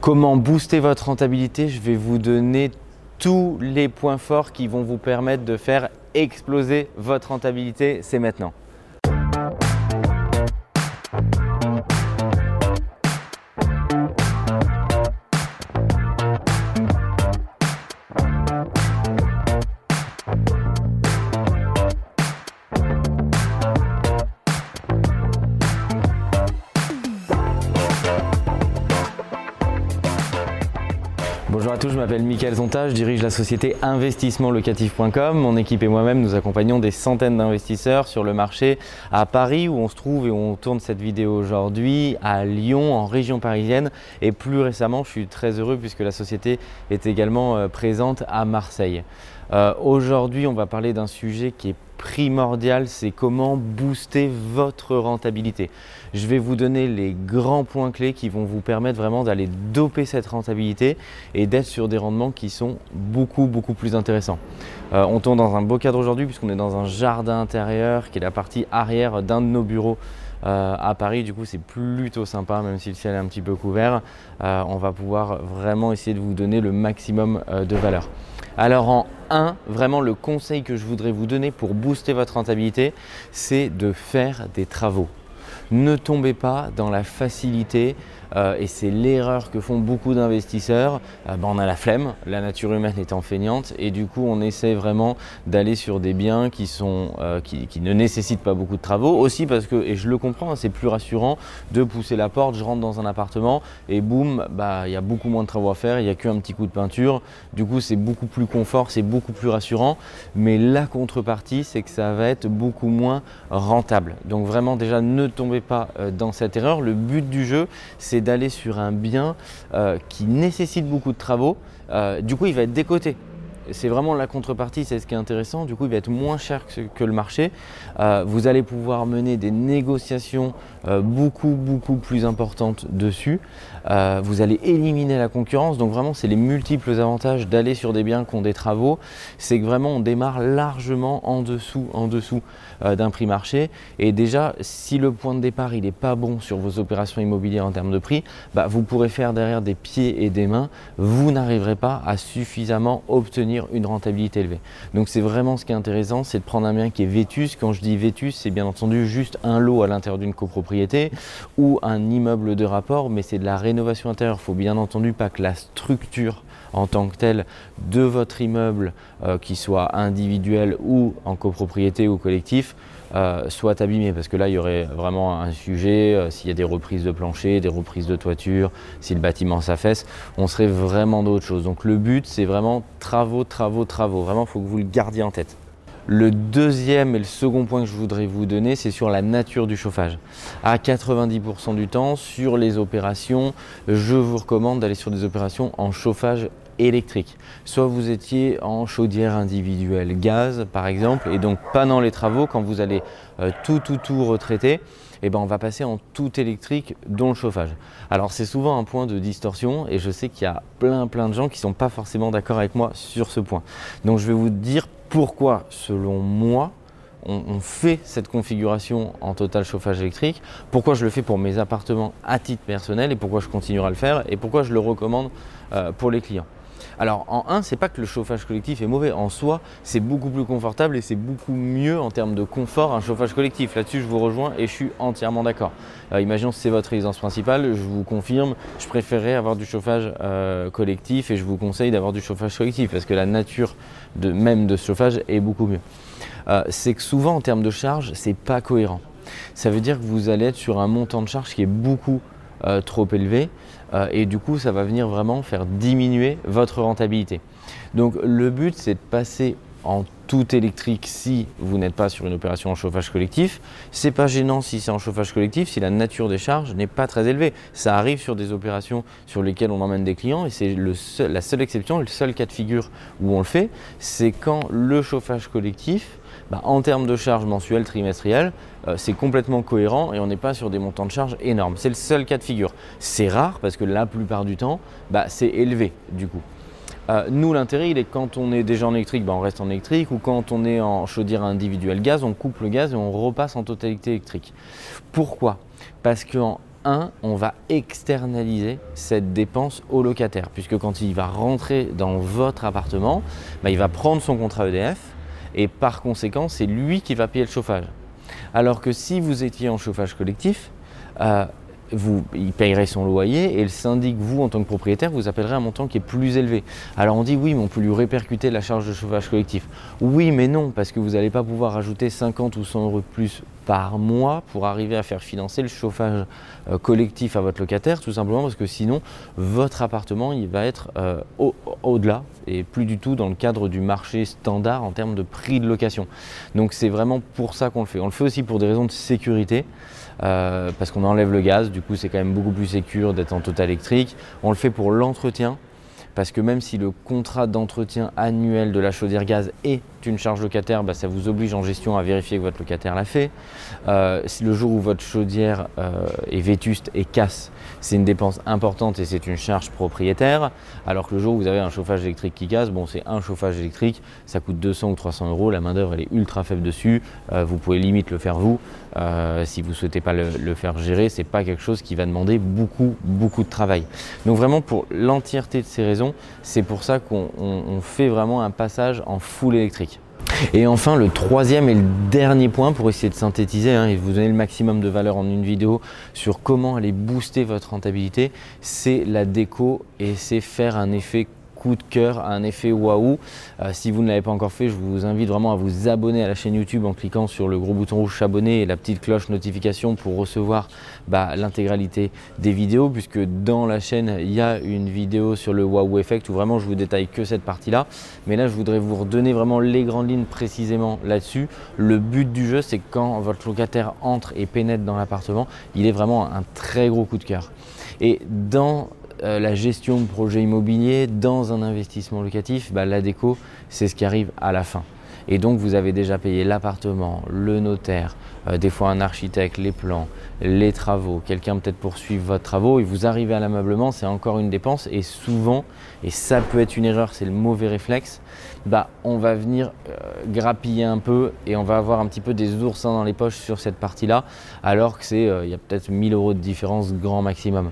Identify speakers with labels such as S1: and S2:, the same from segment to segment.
S1: Comment booster votre rentabilité? Je vais vous donner tous les points forts qui vont vous permettre de faire exploser votre rentabilité. C'est maintenant. Tous, je m'appelle Mickaël Zonta, je dirige la société investissementlocatif.com. Mon équipe et moi-même, nous accompagnons des centaines d'investisseurs sur le marché à Paris où on se trouve et où on tourne cette vidéo aujourd'hui, à Lyon, en région parisienne. Et plus récemment, je suis très heureux puisque la société est également euh, présente à Marseille. Euh, aujourd'hui, on va parler d'un sujet qui est primordial, c'est comment booster votre rentabilité. Je vais vous donner les grands points clés qui vont vous permettre vraiment d'aller doper cette rentabilité et d'être sur des rendements qui sont beaucoup beaucoup plus intéressants. Euh, on tourne dans un beau cadre aujourd'hui puisqu'on est dans un jardin intérieur qui est la partie arrière d'un de nos bureaux euh, à Paris. Du coup, c'est plutôt sympa, même si le ciel est un petit peu couvert. Euh, on va pouvoir vraiment essayer de vous donner le maximum de valeur. Alors en 1, vraiment le conseil que je voudrais vous donner pour booster votre rentabilité, c'est de faire des travaux. Ne tombez pas dans la facilité euh, et c'est l'erreur que font beaucoup d'investisseurs. Euh, ben, on a la flemme, la nature humaine étant feignante et du coup on essaie vraiment d'aller sur des biens qui, sont, euh, qui, ne nécessitent pas beaucoup de travaux. Aussi parce que, et je le comprends, hein, c'est plus rassurant de pousser la porte, je rentre dans un appartement et boum, bah, il y a beaucoup moins de travaux à faire, il n'y a qu'un petit coup de peinture. Du coup c'est beaucoup plus confort, c'est beaucoup plus rassurant. Mais la contrepartie c'est que ça va être beaucoup moins rentable. Donc vraiment déjà ne pas dans cette erreur. Le but du jeu c'est d'aller sur un bien euh, qui nécessite beaucoup de travaux. Euh, du coup, il va être décoté c'est vraiment la contrepartie, c'est ce qui est intéressant. Du coup, il va être moins cher que, le marché. Euh, vous allez pouvoir mener des négociations euh, beaucoup, beaucoup plus importantes dessus. Euh, vous allez éliminer la concurrence. Donc vraiment, c'est les multiples avantages d'aller sur des biens qui ont des travaux. C'est que vraiment, on démarre largement en dessous, d'un prix marché. Et déjà, si le point de départ, il n'est pas bon sur vos opérations immobilières en termes de prix, bah, vous pourrez faire derrière des pieds et des mains. Vous n'arriverez pas à suffisamment obtenir une rentabilité élevée. Donc c'est vraiment ce qui est intéressant, c'est de prendre un bien qui est vétus. Quand je dis vétus, c'est bien entendu juste un lot à l'intérieur d'une copropriété ou un immeuble de rapport, mais c'est de la rénovation intérieure. Il faut bien entendu pas que la structure en tant que telle de votre immeuble, euh, qui soit individuel ou en copropriété ou collectif, euh, soit abîmé parce que là il y aurait vraiment un sujet euh, s'il y a des reprises de plancher, des reprises de toiture, si le bâtiment s'affaisse, on serait vraiment d'autres choses. Donc le but c'est vraiment travaux, travaux, travaux. Vraiment il faut que vous le gardiez en tête. Le deuxième et le second point que je voudrais vous donner, c'est sur la nature du chauffage. À 90% du temps, sur les opérations, je vous recommande d'aller sur des opérations en chauffage électrique. Soit vous étiez en chaudière individuelle gaz par exemple, et donc pendant les travaux, quand vous allez euh, tout tout tout retraiter, eh ben on va passer en tout électrique, dont le chauffage. Alors c'est souvent un point de distorsion et je sais qu'il y a plein plein de gens qui ne sont pas forcément d'accord avec moi sur ce point. Donc je vais vous dire pourquoi, selon moi, on, fait cette configuration en total chauffage électrique, pourquoi je le fais pour mes appartements à titre personnel et pourquoi je continuerai à le faire et pourquoi je le recommande euh, pour les clients. Alors en 1, c'est pas que le chauffage collectif est mauvais. En soi, c'est beaucoup plus confortable et c'est beaucoup mieux en termes de confort un chauffage collectif. Là-dessus, je vous rejoins et je suis entièrement d'accord. Euh, imaginons que c'est votre résidence principale, je vous confirme, je préférerais avoir du chauffage euh, collectif et je vous conseille d'avoir du chauffage collectif parce que la nature même de ce chauffage est beaucoup mieux. Euh, c'est que souvent en termes de charge, c'est pas cohérent. Ça veut dire que vous allez être sur un montant de charge qui est beaucoup euh, trop élevé euh, et du coup ça va venir vraiment faire diminuer votre rentabilité. Donc le but c'est de passer en tout électrique si vous n'êtes pas sur une opération en chauffage collectif. C'est pas gênant si c'est en chauffage collectif, si la nature des charges n'est pas très élevée. Ça arrive sur des opérations sur lesquelles on emmène des clients et c'est la seule exception, le seul cas de figure où on le fait, c'est quand le chauffage collectif bah, en termes de charges mensuelles, trimestrielles, euh, c'est complètement cohérent et on n'est pas sur des montants de charges énormes. C'est le seul cas de figure. C'est rare parce que la plupart du temps, bah, c'est élevé du coup. Euh, nous, l'intérêt, il est quand on est déjà en électrique, bah, on reste en électrique, ou quand on est en chaudière individuelle gaz, on coupe le gaz et on repasse en totalité électrique. Pourquoi? Parce qu'en un, on va externaliser cette dépense au locataire, puisque quand il va rentrer dans votre appartement, bah, il va prendre son contrat EDF et par conséquent, c'est lui qui va payer le chauffage. Alors que si vous étiez en chauffage collectif, euh, vous, il payerait son loyer et le syndic, vous en tant que propriétaire, vous appellerez un montant qui est plus élevé. Alors on dit oui, mais on peut lui répercuter la charge de chauffage collectif. Oui, mais non, parce que vous n'allez pas pouvoir ajouter 50 ou 100 euros de plus par mois pour arriver à faire financer le chauffage euh, collectif à votre locataire, tout simplement parce que sinon, votre appartement, il va être euh, au-delà et plus du tout dans le cadre du marché standard en termes de prix de location. Donc c'est vraiment pour ça qu'on le fait. On le fait aussi pour des raisons de sécurité. Euh, parce qu'on enlève le gaz, du coup c'est quand même beaucoup plus sécur d'être en total électrique. On le fait pour l'entretien, parce que même si le contrat d'entretien annuel de la chaudière gaz est une charge locataire, bah, ça vous oblige en gestion à vérifier que votre locataire l'a fait. Euh, si le jour où votre chaudière euh, est vétuste et casse, c'est une dépense importante et c'est une charge propriétaire. Alors que le jour où vous avez un chauffage électrique qui casse, bon, c'est un chauffage électrique, ça coûte 200 ou 300 euros, la main-d'œuvre elle est ultra faible dessus. Euh, vous pouvez limite le faire vous. si vous ne souhaitez pas le, faire gérer, c'est pas quelque chose qui va demander beaucoup, beaucoup de travail. Donc vraiment pour l'entièreté de ces raisons, c'est pour ça qu'on fait vraiment un passage en full électrique. Et enfin, le troisième et le dernier point pour essayer de synthétiser hein, et vous donner le maximum de valeur en une vidéo sur comment aller booster votre rentabilité, c'est la déco et c'est faire un effet coup de cœur, un effet waouh. Euh, si vous ne l'avez pas encore fait, je vous invite vraiment à vous abonner à la chaîne YouTube en cliquant sur le gros bouton rouge s'abonner et la petite cloche notification pour recevoir bah, l'intégralité des vidéos, puisque dans la chaîne, il y a une vidéo sur le waouh effect où vraiment je vous détaille que cette partie-là. Mais là, je voudrais vous redonner vraiment les grandes lignes précisément là-dessus. Le but du jeu, c'est que quand votre locataire entre et pénètre dans l'appartement, il est vraiment un très gros coup de cœur. Et dans euh, la gestion de projets immobiliers dans un investissement locatif, bah, la déco, c'est ce qui arrive à la fin. Et donc vous avez déjà payé l'appartement, le notaire, euh, des fois un architecte, les plans, les travaux, quelqu'un peut-être poursuivre votre travaux et vous arrivez à l'ameublement, c'est encore une dépense et souvent, et ça peut être une erreur, c'est le mauvais réflexe, bah on va venir euh, grappiller un peu et on va avoir un petit peu des oursins dans les poches sur cette partie-là, alors que c'est, euh, il y a peut-être 1000 euros de différence grand maximum.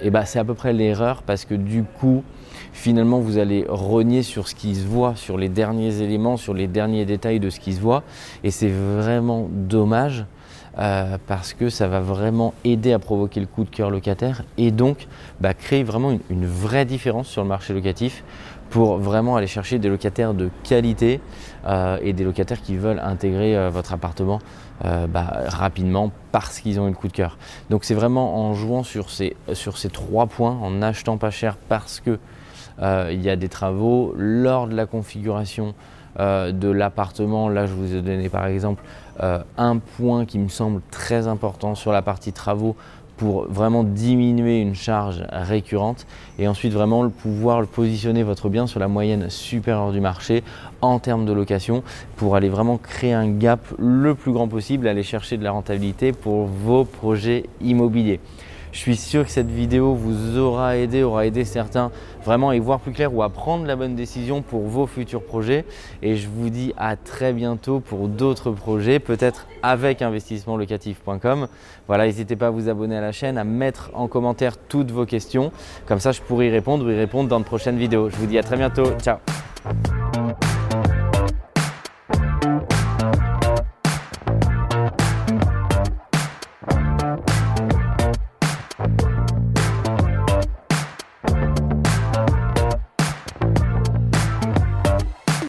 S1: et bah c'est à peu près l'erreur parce que du coup, finalement vous allez rogner sur ce qui se voit, sur les derniers éléments, sur les derniers détails de ce qui se voit. Et c'est vraiment dommage euh, parce que ça va vraiment aider à provoquer le coup de cœur locataire et donc bah, créer vraiment une, vraie différence sur le marché locatif pour vraiment aller chercher des locataires de qualité euh, et des locataires qui veulent intégrer euh, votre appartement bah, rapidement parce qu'ils ont eu le coup de cœur. Donc c'est vraiment en jouant sur ces, sur ces trois points, en achetant pas cher parce que il y a des travaux lors de la configuration euh, de l'appartement. Là, je vous ai donné par exemple euh, un point qui me semble très important sur la partie travaux pour vraiment diminuer une charge récurrente et ensuite vraiment pouvoir positionner votre bien sur la moyenne supérieure du marché en termes de location pour aller vraiment créer un gap le plus grand possible, aller chercher de la rentabilité pour vos projets immobiliers. Je suis sûr que cette vidéo vous aura aidé, aura aidé certains vraiment à y voir plus clair ou à prendre la bonne décision pour vos futurs projets. Et je vous dis à très bientôt pour d'autres projets, peut-être avec investissementlocatif.com. Voilà, n'hésitez pas à vous abonner à la chaîne, à mettre en commentaire toutes vos questions. Comme ça, je pourrai y répondre ou y répondre dans de prochaines vidéos. Je vous dis à très bientôt. Ciao